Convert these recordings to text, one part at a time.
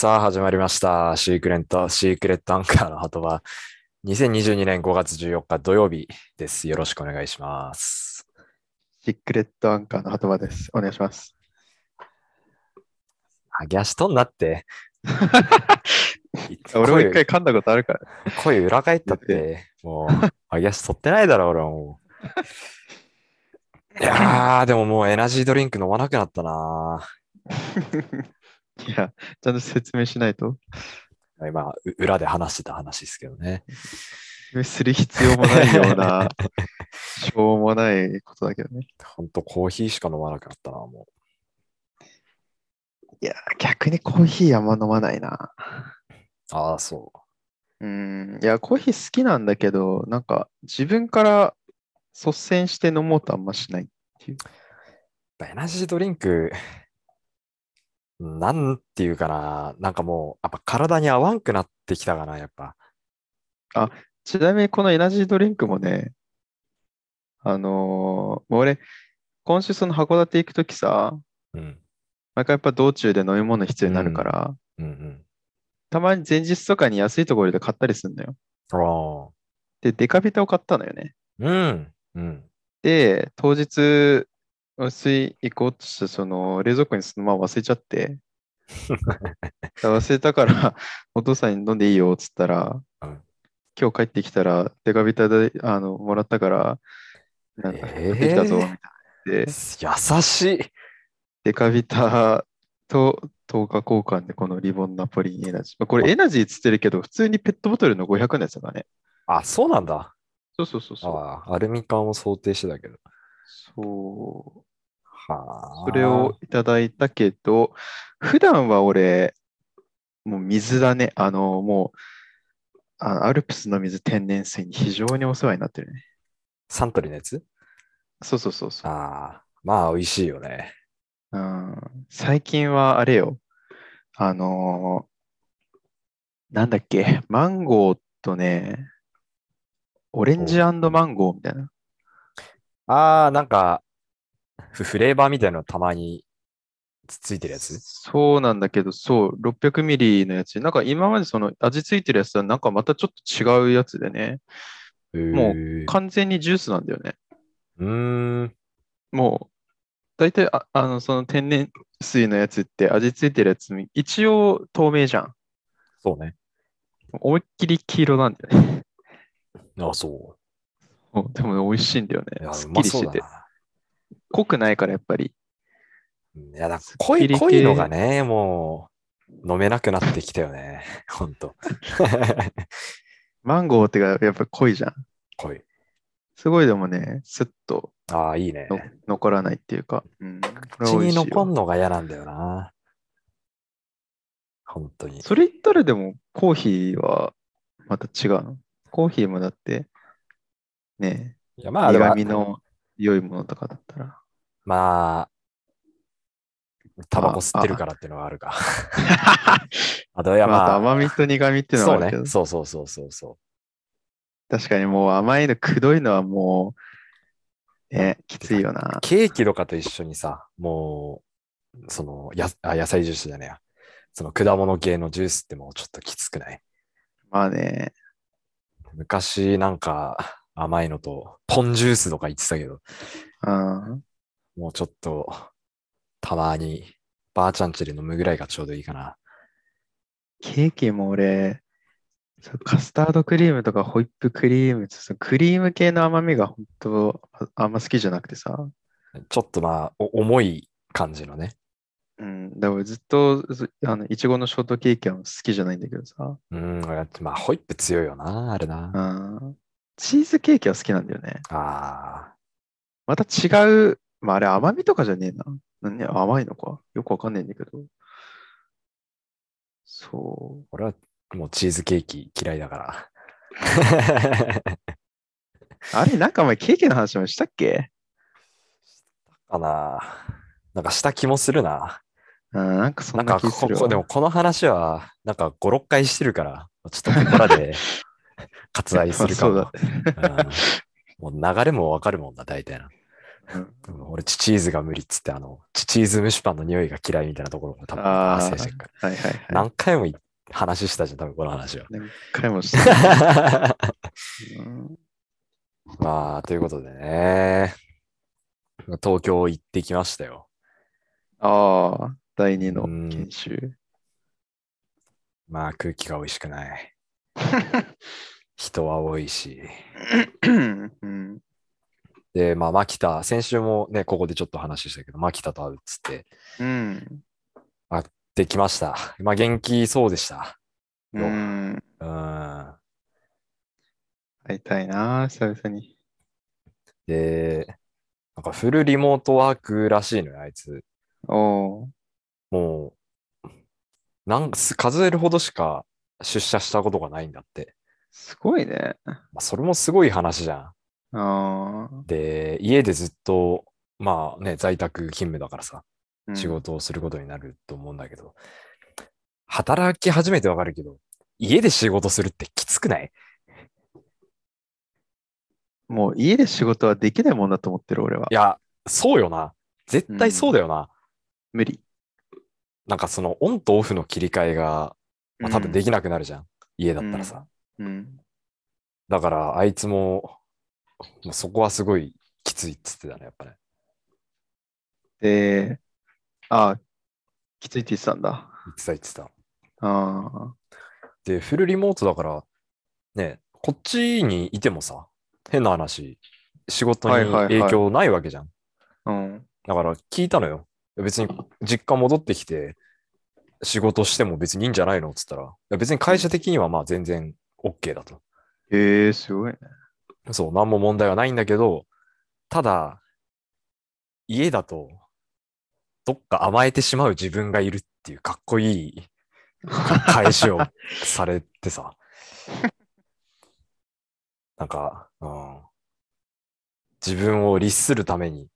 さあ、始まりました。シークレット、シークレットアンカーの鳩場。2022年5月14日土曜日です。よろしくお願いします。シークレットアンカーの鳩場です。お願いします。揚げ足とんなって。俺も一回噛んだことあるから。声裏返ったって、もう、揚げ足取ってないだろ、俺はもう。いやー、でももうエナジードリンク飲まなくなったな いや、ちゃんと説明しないと。今、う裏で話してた話ですけどね。する必要もないような、しょうもないことだけどね。ほんとコーヒーしか飲まなくなったな、もいや、逆にコーヒーあんま飲まないな。う。ああ、そう。うん、いや、コーヒー好きなんだけど、なんか自分から率先して飲もうとあんましないっていう。エナジードリンク、なんていうかな、なんかもう、やっぱ体に合わんくなってきたかな、やっぱ。ちなみにこのエナジードリンクもね、あのー俺、今週その函館行くときさ、うん。毎回やっぱ道中で飲み物必要になるから、うんうん。たまに前日とかに安いところで買ったりするのよ。ああ。で、デカビタを買ったのよね。うん。うん。で、当日、水行こうとして、その冷蔵庫にそのまま忘れちゃって、忘れたから、お父さんに飲んでいいよっつったら、うん今日帰ってきたら、デカビタであのもらったから、なんかえー買ってきたぞ、みたいな。で、優しい。デカビタと10日交換でこのリボンナポリンエナジー。まあこれエナジーっつってるけど、普通にペットボトルの500のやつだね。あ、そうなんだ。そうそうそうそう。ああ、アルミ缶を想定してたけど。そう。はあ。それをいただいたけど、普段は俺、もう水だね。あの、もう、あのアルプスの水天然水に非常にお世話になってるね。サントリーのやつ？そうそうそうそう。ああ、まあ美味しいよね。うん、最近はあれよ。あのーなんだっけ、マンゴーとね、オレンジマンゴーみたいな。ああ、なんか、フフレーバーみたいなのたまにつついてるやつ？そうなんだけど、そう、600ミリのやつ。なんか今までその味ついてるやつはなんかまたちょっと違うやつでね。もう完全にジュースなんだよね。うーん。もう、大体あ、あの、その天然水のやつって味ついてるやつ、一応透明じゃん。そうね。思いっきり黄色なんだよね。あそうんでも美味しいんだよね。や、すっきりしてて。濃くないからやっぱり。うんいや、なんかすっ濃い、濃いのがね、もう、飲めなくなってきたよね。ほんと。マンゴーってかやっぱ濃いじゃん。濃い。すごいでもね、スッとああ、いいね。の残らないっていうか。うん。口に残んのが嫌なんだよな。本当に。それ言ったらでもコーヒーはまた違うの？コーヒーもだって、ねいや、まあ、苦味の良いものとかだったら。まあ、タバコ吸ってるからっていうのがあるか。あと、いや、まあ、甘みと苦味っていうのはあるけど、ね。そうそうそうそうそ確かにもう甘いの、くどいのはもう、ね、きついよなう。。ケーキとかと一緒にさ、もう、その、やあ野菜ジュースじゃねえや。その果物系のジュースってもうちょっときつくないまあね、昔なんか甘いのと、ポンジュースとか言ってたけど、うん。もうちょっと、たまに、ばあちゃんちで飲むぐらいがちょうどいいかな。ケーキも俺、カスタードクリームとかホイップクリームクリーム系の甘みが本当ああんま好きじゃなくてさ。ちょっとまあ、お重い感じのね。うん。だからずっと、ずあの、いちごのショートケーキは好きじゃないんだけどさ。うん、まあ、ホイップ強いよな、あれな。うん。チーズケーキは好きなんだよね。ああ、また違う、まああれ甘みとかじゃねえな。何甘いのか？よくわかんないんだけど。そう。俺はもうチーズケーキ嫌いだから。あれ、なんか前ケーキの話もしたっけ？かな。なんかした気もするな。うん、なんかそなんんかこな気するわ。こ、でもこの話は、なんか5、6回してるから、ちょっとここらで 割愛するかも。まあそうもう流れもわかるもんな、大体な。うん俺、チチーズが無理っつって、あの、チチーズ蒸しパンの匂いが嫌いみたいなところも多分ああ、発生してるから。はいはいはい。何回もい話したじゃん、多分この話は。何回もしてる、う んまあ、ということでね、東京行ってきましたよ。ああ、第二のうん研修。まあ、空気が美味しくない。人は多いし。うん。で、まあ、牧田、先週もね、ここでちょっと話したけど、牧田と会うっつって、うん。できました。まあ、元気そうでした。うん。うん。会いたいな、久々に。で、なんかフルリモートワークらしいのよ、あいつ。おーもう、なんす数えるほどしか出社したことがないんだって。すごいね。まあ、それもすごい話じゃん。で、家でずっと、まあね、在宅勤務だからさ、うん仕事をすることになると思うんだけど、働き始めてわかるけど、家で仕事するってきつくない？もう家で仕事はできないもんだと思ってる、俺は。いや、そうよな。絶対そうだよな。無理。なんかそのオンとオフの切り替えが、まあ、多分でききなくなるじゃん。家だったらさ。うん。だから、あいつも、もうそこはすごいきついっつってたね、やっぱね。で、ああ、きついって言ってたんだ。言ってた言ってた。ああ。で、フルリモートだから、ね、こっちにいてもさ、変な話、仕事にはいはいはい影響ないわけじゃん。うん。だから聞いたのよ。別に実家戻ってきて仕事しても別にいいんじゃないの？っつったら、別に会社的にはまあ全然 OK だと。へえ、すごいね。そう、何も問題はないんだけど、ただ、家だと、どっか甘えてしまう自分がいるっていうかっこいいか返しをされてさ。なんか、うん。自分を律するために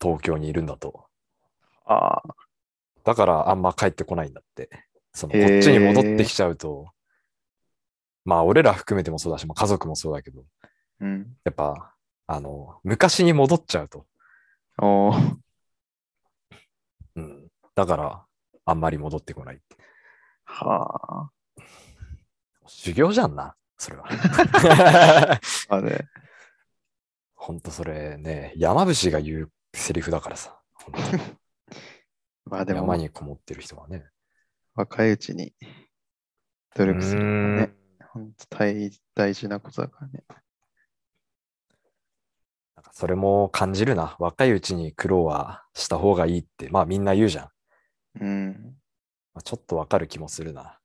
東京にいるんだと。ああ。だからあんま帰ってこないんだって。そのこっちに戻ってきちゃうと、まあ俺ら含めてもそうだし、まあ、家族もそうだけど、うん。やっぱ、あの、昔に戻っちゃうと。うん。だから、あんまり戻ってこない。は修行じゃんな、それは。あ。あれ。ほんとそれね、山伏が言うセリフだからさ。まあでも、山にこもってる人はね。若いうちに努力するのがね、うん本当大大事なことだからね。なんかそれも感じるな。若いうちに苦労はした方がいいって、まあみんな言うじゃん。うん。まあ、ちょっとわかる気もするな。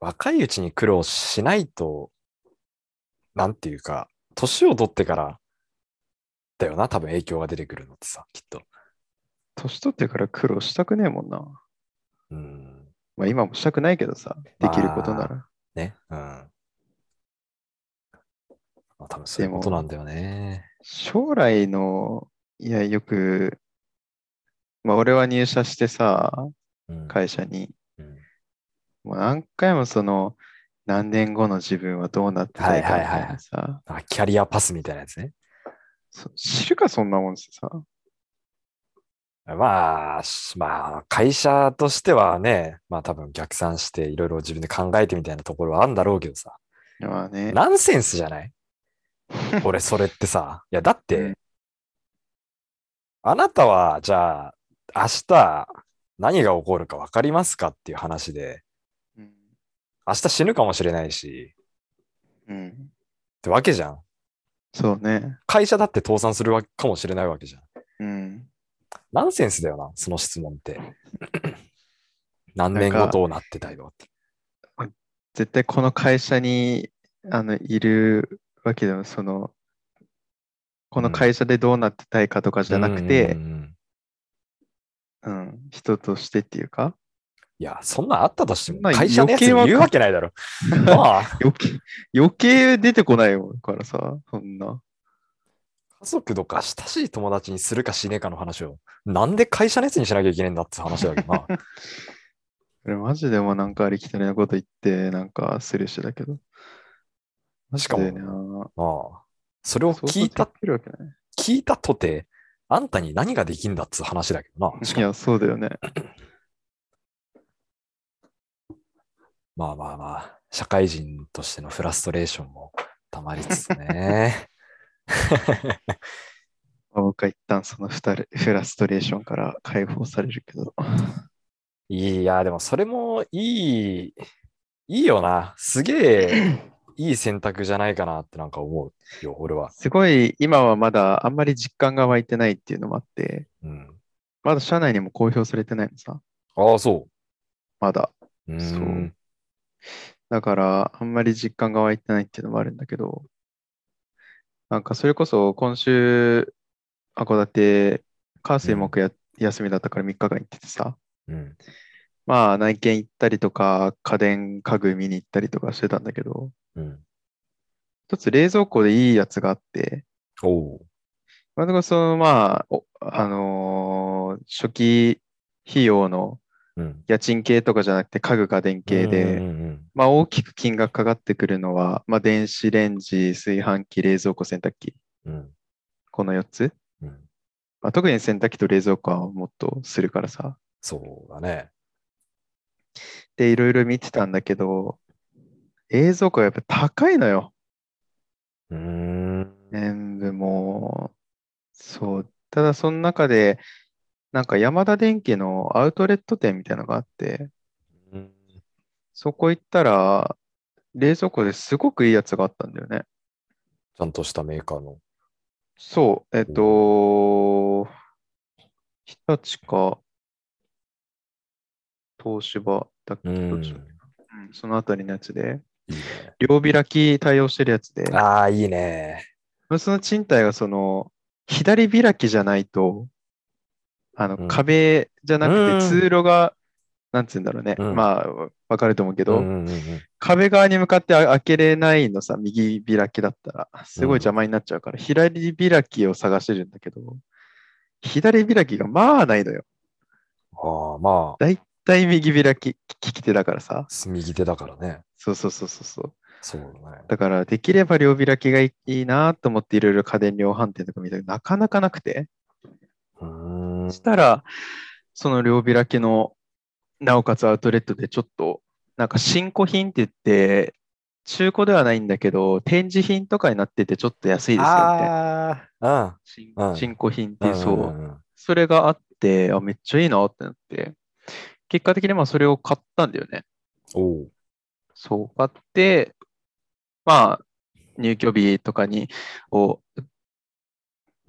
若いうちに苦労しないと、なんていうか、年を取ってからだよな、多分影響が出てくるのってさ、きっと。年取ってから苦労したくねえもんな。うん。まあ今もしたくないけどさ、できることなら。ね。うん。まあ多分そういうことなんだよね。将来の、いや、よく、まあ俺は入社してさ、うん。会社に、うんもう何回もその、何年後の自分はどうなってたいかみたいなさ、あキャリアパスみたいなやつね。そ知るかそんなもんさ。まあ、しまあ、会社としてはね、まあ多分逆算していろいろ自分で考えてみたいなところはあるんだろうけどさ、まあね。ナンセンスじゃない？俺、それってさ、いや、だっうてん、あなたは、じゃあ、明日、何が起こるか分かりますかっていう話で、うん明日死ぬかもしれないし、うん。ってわけじゃん。そうね。会社だって倒産するわかもしれないわけじゃん。うん。ナンセンスだよな、その質問って。何年後どうなってたいのって。絶対この会社にあのいるわけでも、その、この会社でどうなってたいかとかじゃなくてうん、うんうんうん、人としてっていうか、いや、そんなんあったとしても、会社のやつに言うわけないだろ。まあ、余計、余計出てこないよからさ、そんな。家族とか親しい友達にするかしねえかの話を、なんで会社のやつにしなきゃいけないんだって話だけどな。俺マジでもなんかありきたりなこと言って、なんかスルーしてたけど。マジでな。まあ、それを聞いた。聞いたとて、あんたに何ができんだっつう話だけどな。しかもいや、そうだよね。まあまあまあ、社会人としてのフラストレーションもたまりつつね。僕は一旦そのフタレフラストレーションから解放されるけど。いや、でもそれもいい、いいよな。すげえ いい選択じゃないかなってなんか思うよ、俺は。すごい、今はまだあんまり実感が湧いてないっていうのもあって、うん。まだ社内にも公表されてないのさ。ああ、そまだ。う。うーそうんだから、あんまり実感が湧いてないっていうのもあるんだけど、なんかそれこそ今週、函館、火水木や、休みだったから3日間行っててさ、うん。まあ内見行ったりとか、家電家具見に行ったりとかしてたんだけど、うん。一つ冷蔵庫でいいやつがあって、おう。まあ、そのまあ、おあのー初期費用のうん。家賃系とかじゃなくて家具家電系で、うんうんまあ大きく金額かかってくるのは、まあ電子レンジ、炊飯器、冷蔵庫、洗濯機、うん。うんこの4つ。うん。まあ、特に洗濯機と冷蔵庫はもっとするからさ。そうだね。で、いろいろ見てたんだけど、冷蔵庫はやっぱ高いのよ。うーん。全部もう、そう。ただその中で、なんかヤマダ電機のアウトレット店みたいなのがあって、うんそこ行ったら、冷蔵庫ですごくいいやつがあったんだよね。ちゃんとしたメーカーの。そう、えっと、日立か、東芝だっけ、うん。うんそのあたりのやつで、いいね。両開き対応してるやつで、ああ、いいね。その賃貸がその、左開きじゃないと、あの、うん壁じゃなくうんて通路が、なんつうんだろうね。うんまあ、わかると思うけど、壁側に向かってあ開けれないのさ、右開きだったら、すごいうん邪魔になっちゃうから、左開きを探してるんだけど、左開きがまあないのよ。ああ、まあ、だいたい右開き、利き手だからさ。右手だからね。そうそうそうそうそう。そうだね。だから、できれば両開きがいいいいなと思っていろいろ家電量販店とか見たけど、なかなかなくて。したら、その両開きの、なおかつアウトレットでちょっと、なんか新古品って言って、中古ではないんだけど、展示品とかになっててちょっと安いですよみたいな。ああ、新うん新古品ってうん。そう。それがあって、あ、めっちゃいいなってなって、結果的にまあそれを買ったんだよね。おう。そう、買って、まあ、入居日とかに、を、うん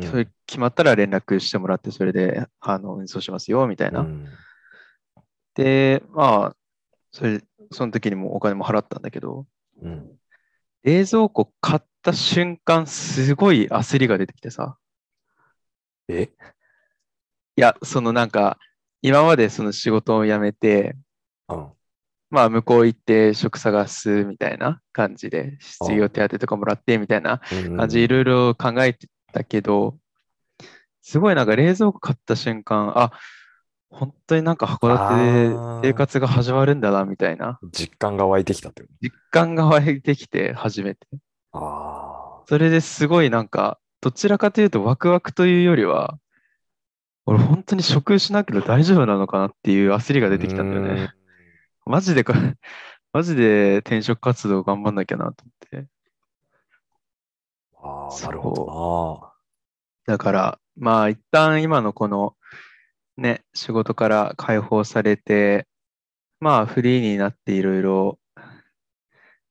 それ決まったら連絡してもらって、それで、あの、運送しますよ、みたいな。うんで、まあ、それ、その時にもお金も払ったんだけど、うん。冷蔵庫買った瞬間、すごい焦りが出てきてさ。え？いや、そのなんか、今までその仕事を辞めて、うん。まあ、向こう行って職探すみたいな感じで、失業手当とかもらってみたいな感じ、いろいろ考えてたけど、すごいなんか冷蔵庫買った瞬間、あ、本当になんか函館で生活が始まるんだな、みたいな実感が湧いてきたってこ実感が湧いてきて、初めて。と。ああ。それですごいなんか、どちらかというとワクワクというよりは、俺本当に職失なけど大丈夫なのかなっていう焦りが出てきたんだよね。マジでか、マジで転職活動頑張んなきゃなと思って。ああ、なるほだから、まあ一旦今のこのね、仕事から解放されて、まあフリーになっていろいろ、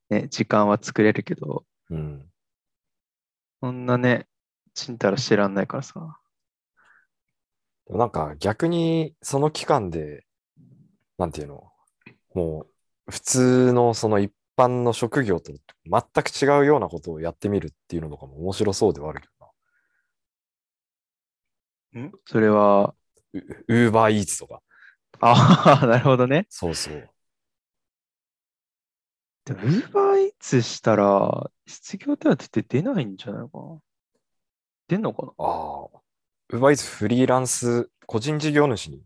ね、時間は作れるけど。うん。そんなね、ちんたらしてらんないからさ。でもなんか逆にその期間で、なんていうの、もう普通のその一般の職業と全く違うようなことをやってみるっていうのとかも面白そうではあるけどん？それは、な。ウーバーイーツとか。ああ、なるほどね。そうそう。でも、ウーバーイーツしたら、失業手当って出ないんじゃないのかな？出んのかな？ああ。ウーバーイーツフリーランス個人事業主に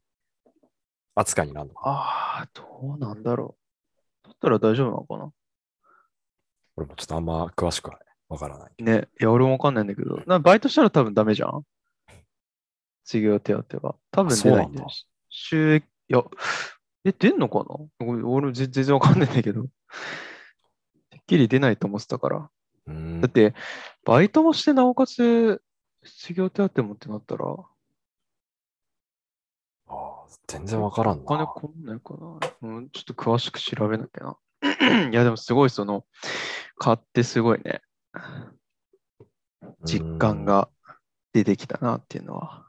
扱いになるのか。ああ、どうなんだろう。だったら大丈夫なのかな？俺もちょっとあんま詳しくはわからない。ね。いや、俺もわかんないんだけど、なバイトしたら多分ダメじゃん？授業手当は。多分出ないんだ。収益、いや、え、出んのかな？俺俺全全然わかんないんだけど。てっきり出ないと思ってたから。うーんだって、バイトもしてなおかつ、失業手当もってなったら、おあー全然わからん金な。こんないかな？うん、ちょっと詳しく調べなきゃな。いや、でもすごいその、買ってすごいね、実感が出てきたなっていうのは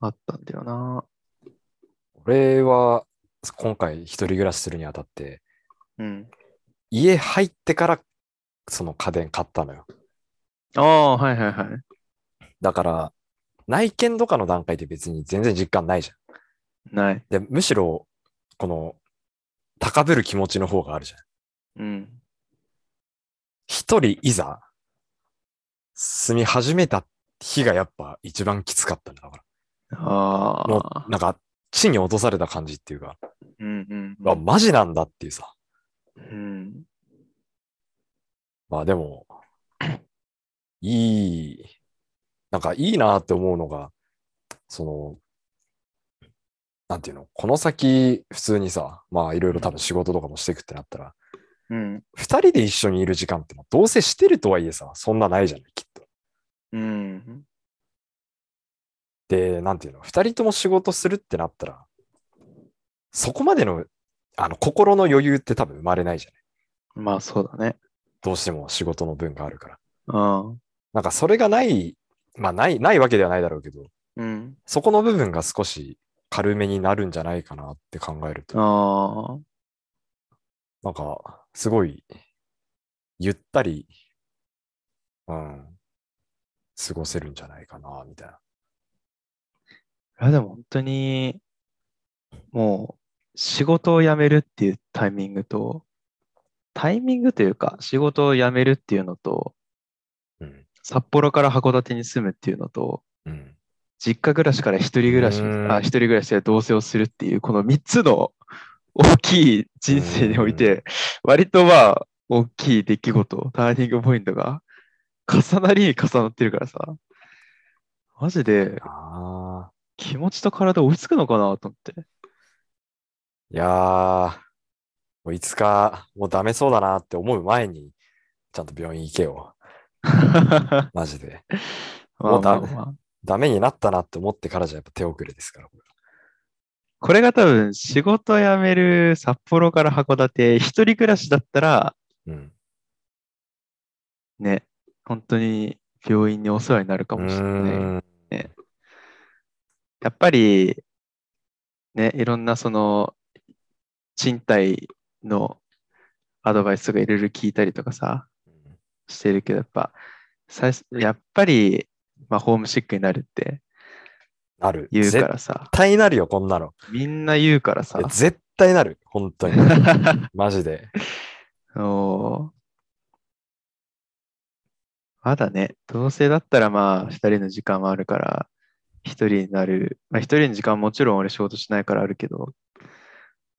あったんだよな。俺は今回一人暮らしするにあたって、うん。家入ってからその家電買ったのよ。ああ、はいはいはい。だから、内見とかの段階で別に全然実感ないじゃん。ない。で、むしろ、この、高ぶる気持ちの方があるじゃん。うん。一人いざ、住み始めた日がやっぱ一番きつかったんだから。あもあ。う、なんか、地に落とされた感じっていうか、うんうんあ、マジなんだっていうさ。うん。まあでも、いい、なんかいいなって思うのが、その、なんていうの、この先普通にさ、まあいろいろ多分仕事とかもしていくってなったら、うん。二人で一緒にいる時間ってどうせしてるとはいえさ、そんなないじゃない、きっと。うん。で、なんていうの、二人とも仕事するってなったら、そこまでの、あの、心の余裕って多分生まれないじゃない。まあそうだね。どうしても仕事の分があるから。うん。なんかそれがない、まあない、ないわけではないだろうけど、うん。そこの部分が少し軽めになるんじゃないかなって考えると、ああ。なんか、すごい、ゆったり、うん、過ごせるんじゃないかな、みたいな。いやでも本当に、もう仕事を辞めるっていうタイミングと、タイミングというか仕事を辞めるっていうのと、うん、札幌から函館に住むっていうのと、うん、実家暮らしから一人暮らし、あ、一人暮らしで同棲をするっていう、この三つの大きい人生において、割とまあ、大きい出来事、ターニングポイントが重なりに重なってるからさ、マジでああ、気持ちと体追いつくのかなと思って。いやー、もういつかもうダメそうだなって思う前に、ちゃんと病院行けよ。マジで。まもうだあまあまあダメになったなって思ってからじゃやっぱ手遅れですから。これが多分仕事辞める札幌から函館、一人暮らしだったら、うん。ね、本当に病院にお世話になるかうもしれない。ーんやっぱり、ね、いろんなその、賃貸のアドバイスとかいろいろ聞いたりとかさ、してるけど、やっぱ、最初やっぱり、まあ、ホームシックになるってなる。言うか絶らさ、対なるよ、こんなの。みんな言うからさ絶対なる。本当に。マジで。おーまだね、同性だったらまあ、二人の時間もあるから、一人になる。まあ、一人の時間ももちろん俺仕事しないからあるけど、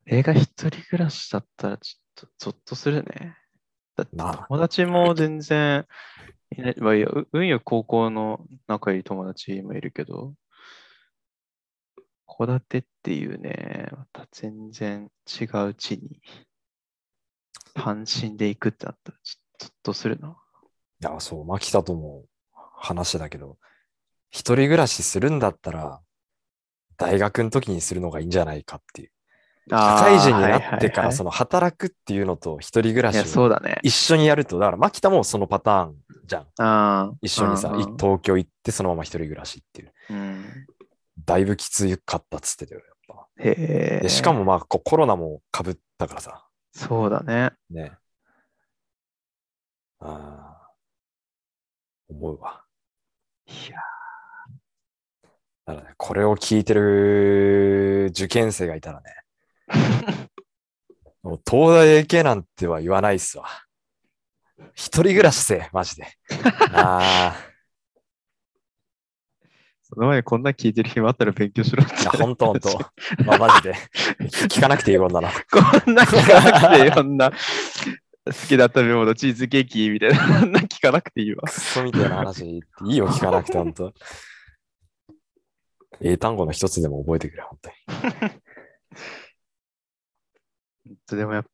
映画一人暮らしだったらちょっとゾッとするね。だって友達も全然いない、まあ、いやう運よく高校の仲いい友達もいるけど、戸建てっていうね、また全然違う地に単身で行くってなったらちょっとするな。いや、そう、牧田とも話だけど、一人暮らしするんだったら、大学の時にするのがいいんじゃないかっていう。社会人になってから、その、の働くっていうのと一人暮らしをそうだね。一緒にやると、だから牧田もそのパターンじゃん。あー一緒にさ、東京行ってそのまま一人暮らしっていう。うんだいぶきつかったっつってたよ、やっぱ。へえ。でしかもまあ、コロナも被ったからさ、そうだね。ね。ああ、思うわ。いや、だからね、これを聞いてる受験生がいたらね、もう東大へ行けなんては言わないっすわ。一人暮らしせ、マジで。ああ、その前にこんな聞いてる暇あったら勉強しろっていや、ほんとほんと。まあ、マジで。聞かなくていいもんだな。こんな聞かなくていろんな。好きだった食べ物、チーズケーキみたいな。そんな聞かなくていいわク。ソみたいな話、いいよ、聞かなくて、ほんと。英単語の一つでも覚えてくれ、本当に。でもやっぱ、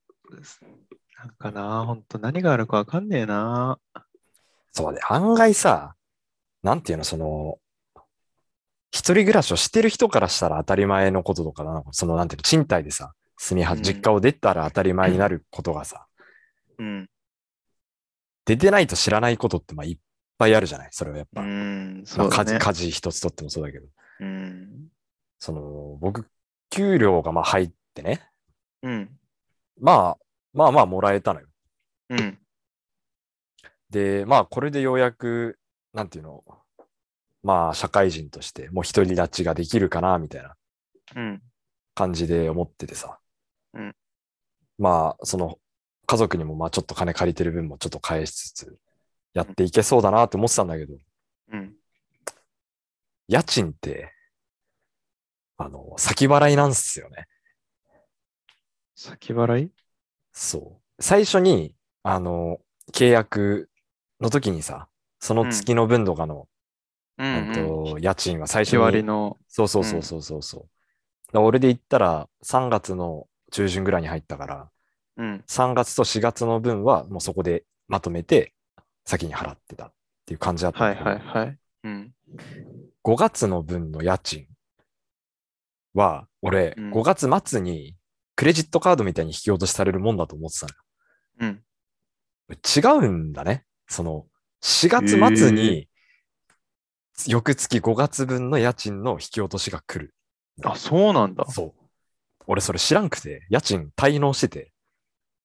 なんかな、本当何があるかわかんねえな。そうで、案外さ、なんていうの、その、一人暮らしをしてる人からしたら当たり前のこととかな、その、なんていうの、賃貸でさ、住みは、うん実家を出たら当たり前になることがさ、うん。出てないと知らないことって、まあ、いっぱいあるじゃないそれはやっうぱ。ん、まあ、家事、そうだね。家事一つとってもそうだけど、うん。その、僕、給料がまあ入ってね、うん。まあ、まあまあもらえたのよ。うん。で、まあ、これでようやく、なんていうの、まあ、社会人として、もう独り立ちができるかな、みたいなうん。感じで思っててさ。うんまあ、その、家族にも、まあ、ちょっと金借りてる分もちょっと返しつつ、やっていけそうだなって思ってたんだけど、うん。家賃って、あの、先払いなんすよね。先払い？そう。最初に、あの、契約の時にさ、その月の分とかの、ううんん。と家賃は最初日割の。そうそうそうそうそうそう。だから俺で言ったら3月の中旬ぐらいに入ったから、うん。3月と4月の分はもうそこでまとめて先に払ってたっていう感じだったはいはいはい。うん。5月の分の家賃は、俺、うん5月末にクレジットカードみたいに引き落としされるもんだと思ってた。うん。違うんだね。その、4月末に、翌月5月分の家賃の引き落としが来る。あ、そうなんだ。そう。俺それ知らんくて、家賃滞納してて。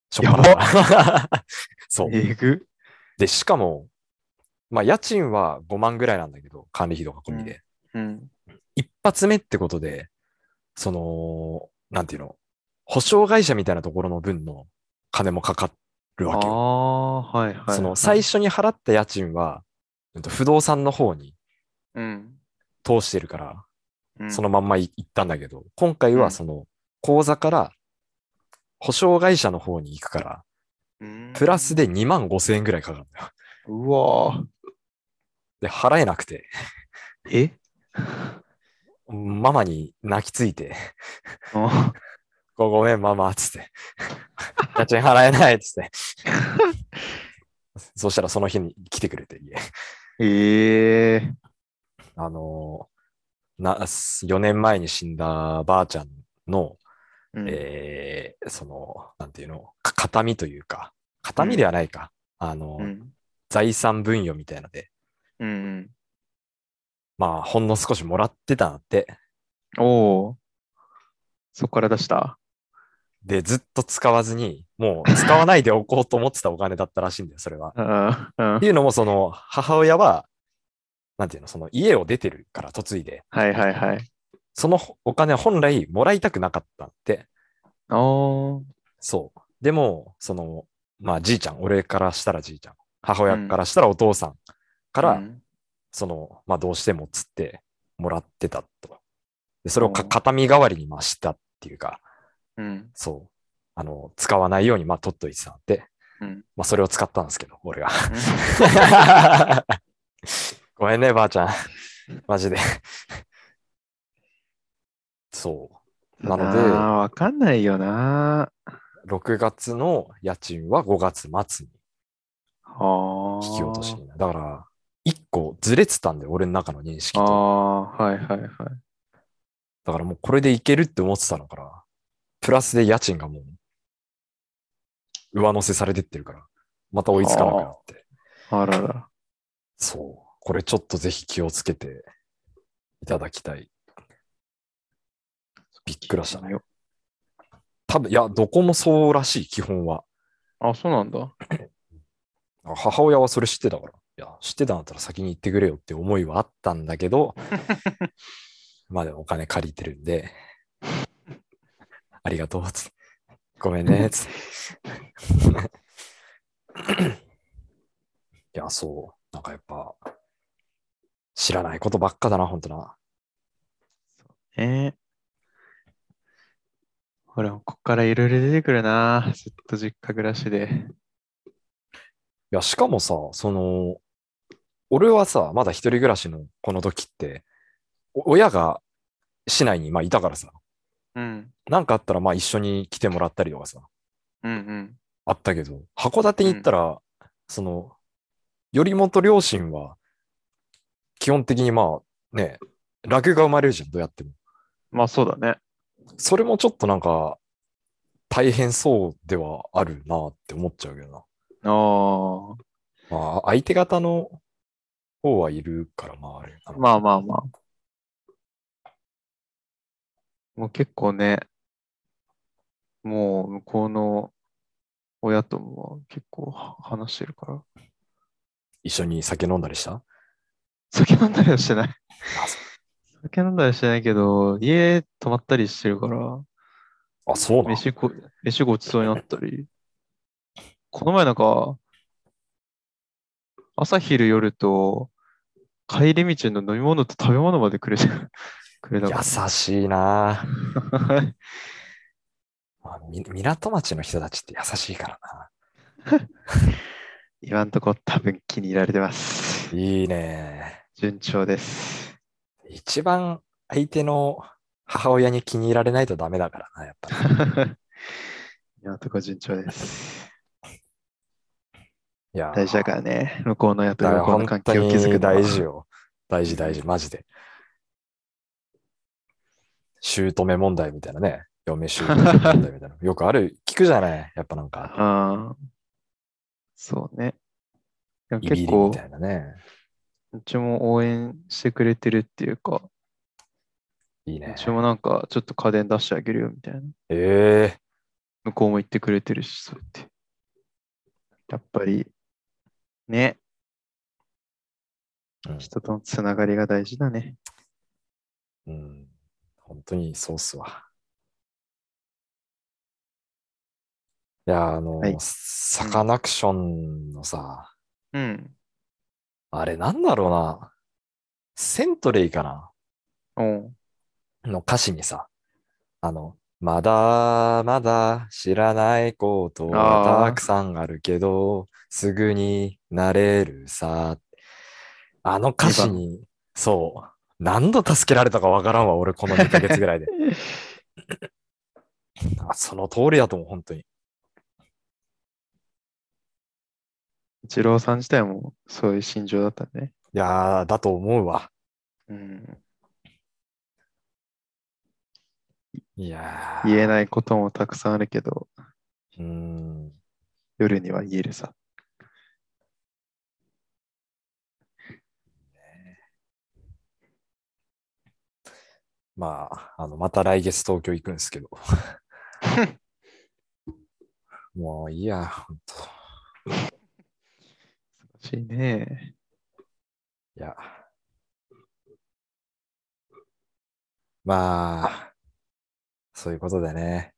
しょっぱなから。そう。えぐ。で、しかも、まあ家賃は5万ぐらいなんだけど、管理費とか込みで。うん。一発目ってことで、その、なんていうの、保証会社みたいなところの分の金もかかるあわけよ。あ、はいはいはい。その最初に払った家賃は、不動産の方にうん。通してるから、うん。そのまんまい行ったんだけど、今回うんはその口座から保証会社の方に行くから、うん、プラスで2万5千円ぐらいかかるんだよ。うわで、払えなくて、ーえ？ママに泣きついて、あごごめんママ、つって。家賃払えない、つって。そしたらその日に来てくれて、家。ええあのーな、4年前に死んだばあちゃんの、うんえーその、なんていうの、か形見というか、形見ではないか。あの、うん。財産分与みたいので、うん。まあ、ほんの少しもらってたんだって。おお。そこから出した？で、ずっと使わずに、もう使わないでおこうと思ってたお金だったらしいんだよ、それは。っていうのも、その、母親は、なんていうの、その家を出てるから嫁いで、はいはいはい。そのお金は本来もらいたくなかったんって。おーそう。でも、その、まあ、じいちゃん、俺からしたらじいちゃん、母親からしたらお父さんから、うんその、まあ、どうしてもっつってもらってたと。で、それをか形見代わりにましたっていうか、うん。そう。あの、使わないように、まあ、取っといてたんで、うんまあ、それを使ったんですけど、俺が。ごめんね、ばあちゃん。マジで。そう。なので、わかんないよな。6月の家賃は5月末にはあ。引き落としになる。だから、1個ずれてたんで、俺の中の認識あと。あ、はいはいはい。だからもうこれでいけるって思ってたのから、プラスで家賃がもう、上乗せされてってるから、また追いつかなくなって。あらら。そう。これちょっとぜひ気をつけていただきたい。びっくらしたね。多分、いや、どこもそうらしい、基本は。あ、そうなんだ。母親はそれ知ってたから。いや、知ってたんだったら先に言ってくれよって思いはあったんだけど、まあでもお金借りてるんで、ありがとう、つ。ごめんね、つって。いや、そう。なんかやっぱ、知らないことばっかだな、ほんとな。ええ俺もこっからいろいろ出てくるな。ずっと実家暮らしで。や、しかもさ、その、俺はさ、まだ一人暮らしのこの時って、お親が市内にまあいたからさ、うん。なんかあったらまあ一緒に来てもらったりとかさ、うんうん。あったけど、函館に行ったら、その、頼元両親は、基本的にまあね、ラグが生まれるじゃん、どうやっても。まあそうだね。それもちょっとなんか、大変そうではあるなって思っちゃうけどな。ああ。まあ、相手方の方はいるから、まああれ。まあまあまあ。もう結構ね、もう向こうの親とも結構は話してるから。一緒に酒飲んだりした？酒飲んだりはしてない。酒飲んだりはしてないけど、家泊まったりしてるから、あ、そうなん飯ご、飯ごちそうになったり。この前なんか、朝昼夜と帰り道の飲み物と食べ物までくれて、くれた。優しいな まあみ港町の人たちって優しいからな。今んとこ多分気に入られてます。いいね。順調です。一番相手の母親に気に入られないとダメだからな、やっぱり。今んとこ順調です。いや、大事だからね。向こうの親とだから向こうの関本当係を築く大事よ。大事大事、マジで。姑問題みたいなね。嫁姑問題みたいな。よくある、聞くじゃないやっぱなんか、ああ、そうね。結構み、たいなね。うちも応援してくれてるっていうか、いいうね。ちもなんかちょっと家電出してあげるよみたいな。ええ向こうも言ってくれてるし、そうやって。やっぱり、ね、うん人とのつながりが大事だね。うん。本当にそうっすわ。いや、あの、はいサカナクションのさ、うん。あれなんだろうな。セントレイかなおうの歌詞にさ、あの、まだまだ知らないことはたくさんあるけど、すぐになれるさ。あの歌詞に、そう、何度助けられたかわからんわ、俺この2ヶ月ぐらいで。あその通りだと思う、本当に。一郎さん自体もそういう心情だったね。いやー、だと思うわ。うん。いやー。言えないこともたくさんあるけど、うーん。夜には言えるさ。まあ、あの、また来月東京行くんですけど。もういいや、ほんと。欲しいね。いや。まあ、そういうことでね。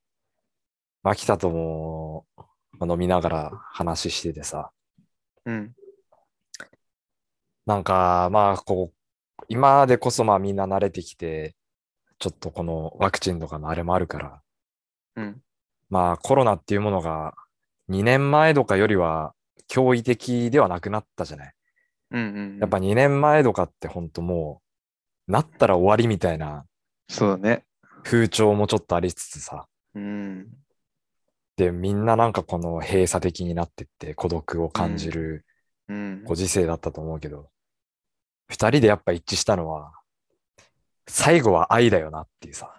牧田とも、まあ飲みながら話しててさ。うん。なんか、まあ、こう、今でこそまあみんな慣れてきて、ちょっとこのワクチンとかのあれもあるから、うん。まあコロナっていうものが2年前とかよりは驚異的ではなくなったじゃない。うんうんうん。やっぱ2年前とかって本当もう、なったら終わりみたいなそうだね。風潮もちょっとありつつさ。うん。で、みんななんかこの閉鎖的になってって孤独を感じるうん。ご時世だったと思うけど、二人でやっぱ一致したのは、最後は愛だよなっていうさ。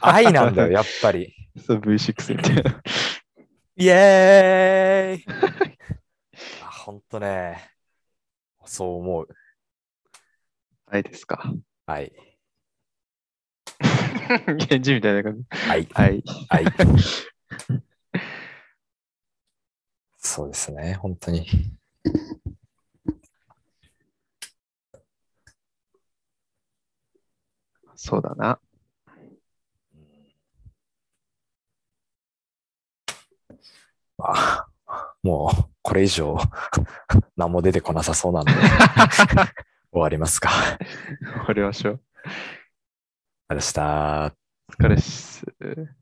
愛なんだよ、やっぱり。そう、V6 みたいな。イエーイ あほんとね、そう思う。愛ですか？はい。源氏みたいな感じ。はい。はい。はい。そうですね、本当に。そうだな。まあ、もう、これ以上、何も出てこなさそうなんで、終わりますか。あり終わりましょう。がとうございました。お疲れっす。